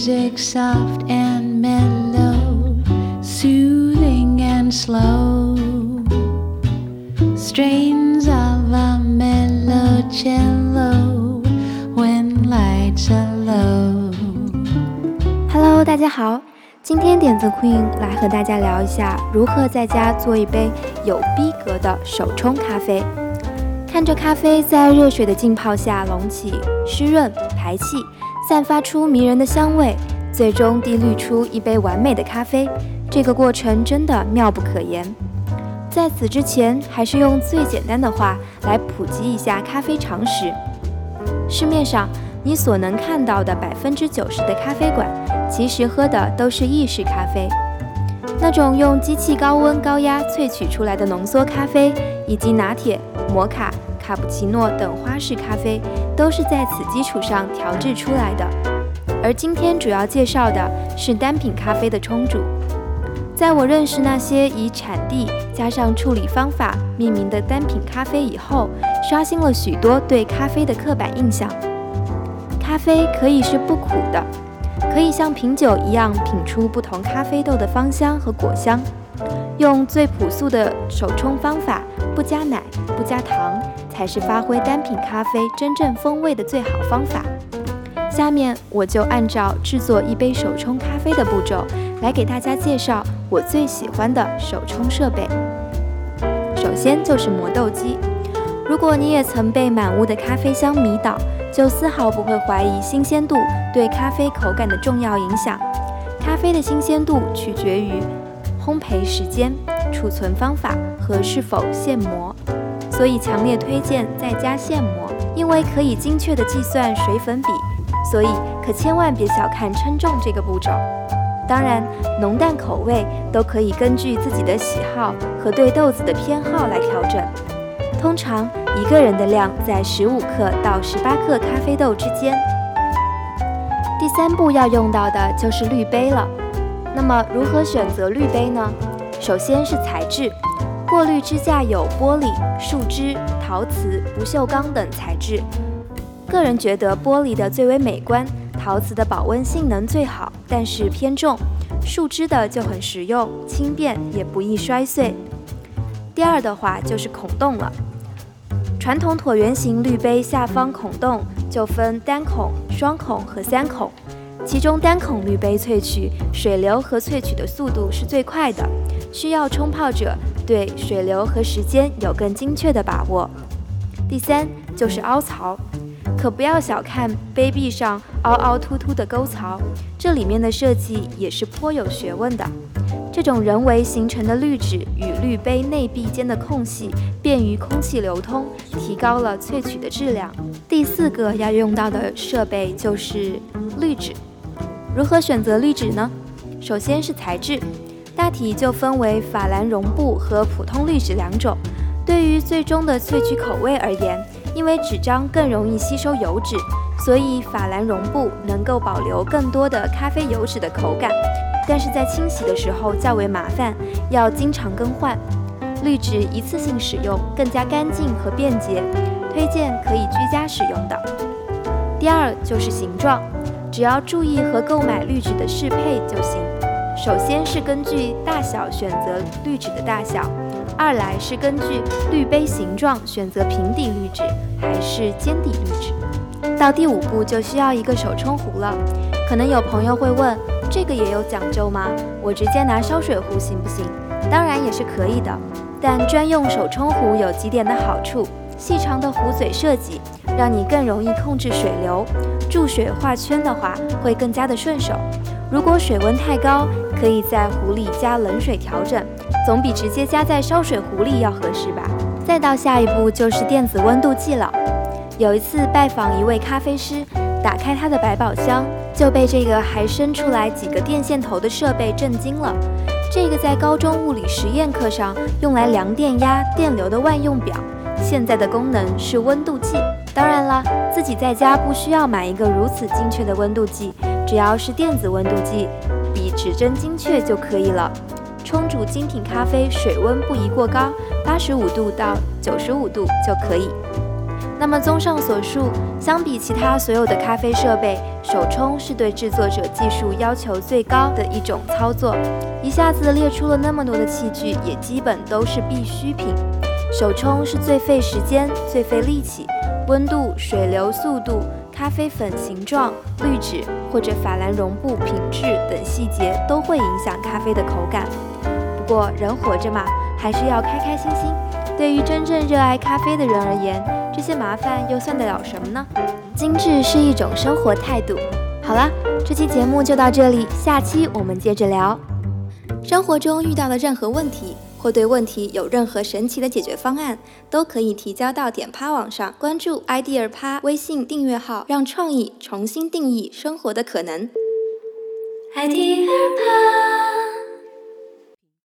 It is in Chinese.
music soft and mellow, soothing and slow. Strains of a mellocello when lights are low. Hello，大家好，今天点子 Queen 来和大家聊一下如何在家做一杯有逼格的手冲咖啡。看着咖啡在热水的浸泡下隆起、湿润、排气，散发出迷人的香味，最终滴滤出一杯完美的咖啡，这个过程真的妙不可言。在此之前，还是用最简单的话来普及一下咖啡常识。市面上你所能看到的百分之九十的咖啡馆，其实喝的都是意式咖啡。那种用机器高温高压萃取出来的浓缩咖啡，以及拿铁、摩卡、卡布奇诺等花式咖啡，都是在此基础上调制出来的。而今天主要介绍的是单品咖啡的冲煮。在我认识那些以产地加上处理方法命名的单品咖啡以后，刷新了许多对咖啡的刻板印象。咖啡可以是不苦的。可以像品酒一样品出不同咖啡豆的芳香和果香，用最朴素的手冲方法，不加奶、不加糖，才是发挥单品咖啡真正风味的最好方法。下面我就按照制作一杯手冲咖啡的步骤，来给大家介绍我最喜欢的手冲设备。首先就是磨豆机，如果你也曾被满屋的咖啡香迷倒。就丝毫不会怀疑新鲜度对咖啡口感的重要影响。咖啡的新鲜度取决于烘焙时间、储存方法和是否现磨，所以强烈推荐在家现磨，因为可以精确的计算水粉比，所以可千万别小看称重这个步骤。当然，浓淡口味都可以根据自己的喜好和对豆子的偏好来调整。通常一个人的量在十五克到十八克咖啡豆之间。第三步要用到的就是滤杯了。那么如何选择滤杯呢？首先是材质，过滤支架有玻璃、树脂、陶瓷、不锈钢等材质。个人觉得玻璃的最为美观，陶瓷的保温性能最好，但是偏重；树脂的就很实用、轻便，也不易摔碎。第二的话就是孔洞了。传统椭圆形滤杯下方孔洞就分单孔、双孔和三孔，其中单孔滤杯萃取水流和萃取的速度是最快的，需要冲泡者对水流和时间有更精确的把握。第三就是凹槽，可不要小看杯壁上凹凹凸凸的沟槽，这里面的设计也是颇有学问的。这种人为形成的滤纸与滤杯内壁间的空隙便于空气流通，提高了萃取的质量。第四个要用到的设备就是滤纸。如何选择滤纸呢？首先是材质，大体就分为法兰绒布和普通滤纸两种。对于最终的萃取口味而言，因为纸张更容易吸收油脂，所以法兰绒布能够保留更多的咖啡油脂的口感。但是在清洗的时候较为麻烦，要经常更换。滤纸一次性使用更加干净和便捷，推荐可以居家使用的。第二就是形状，只要注意和购买滤纸的适配就行。首先是根据大小选择滤纸的大小，二来是根据滤杯形状选择平底滤纸还是尖底滤纸。到第五步就需要一个手冲壶了。可能有朋友会问。这个也有讲究吗？我直接拿烧水壶行不行？当然也是可以的，但专用手冲壶有几点的好处：细长的壶嘴设计，让你更容易控制水流；注水画圈的话会更加的顺手。如果水温太高，可以在壶里加冷水调整，总比直接加在烧水壶里要合适吧。再到下一步就是电子温度计了。有一次拜访一位咖啡师。打开他的百宝箱，就被这个还伸出来几个电线头的设备震惊了。这个在高中物理实验课上用来量电压、电流的万用表，现在的功能是温度计。当然了，自己在家不需要买一个如此精确的温度计，只要是电子温度计，指针精确就可以了。冲煮精品咖啡，水温不宜过高，八十五度到九十五度就可以。那么综上所述，相比其他所有的咖啡设备，手冲是对制作者技术要求最高的一种操作。一下子列出了那么多的器具，也基本都是必需品。手冲是最费时间、最费力气，温度、水流速度、咖啡粉形状、滤纸或者法兰绒布品质等细节都会影响咖啡的口感。不过人活着嘛，还是要开开心心。对于真正热爱咖啡的人而言，这些麻烦又算得了什么呢？精致是一种生活态度。好了，这期节目就到这里，下期我们接着聊。生活中遇到的任何问题，或对问题有任何神奇的解决方案，都可以提交到点趴网上，关注 idea 趴微信订阅号，让创意重新定义生活的可能。idea 趴。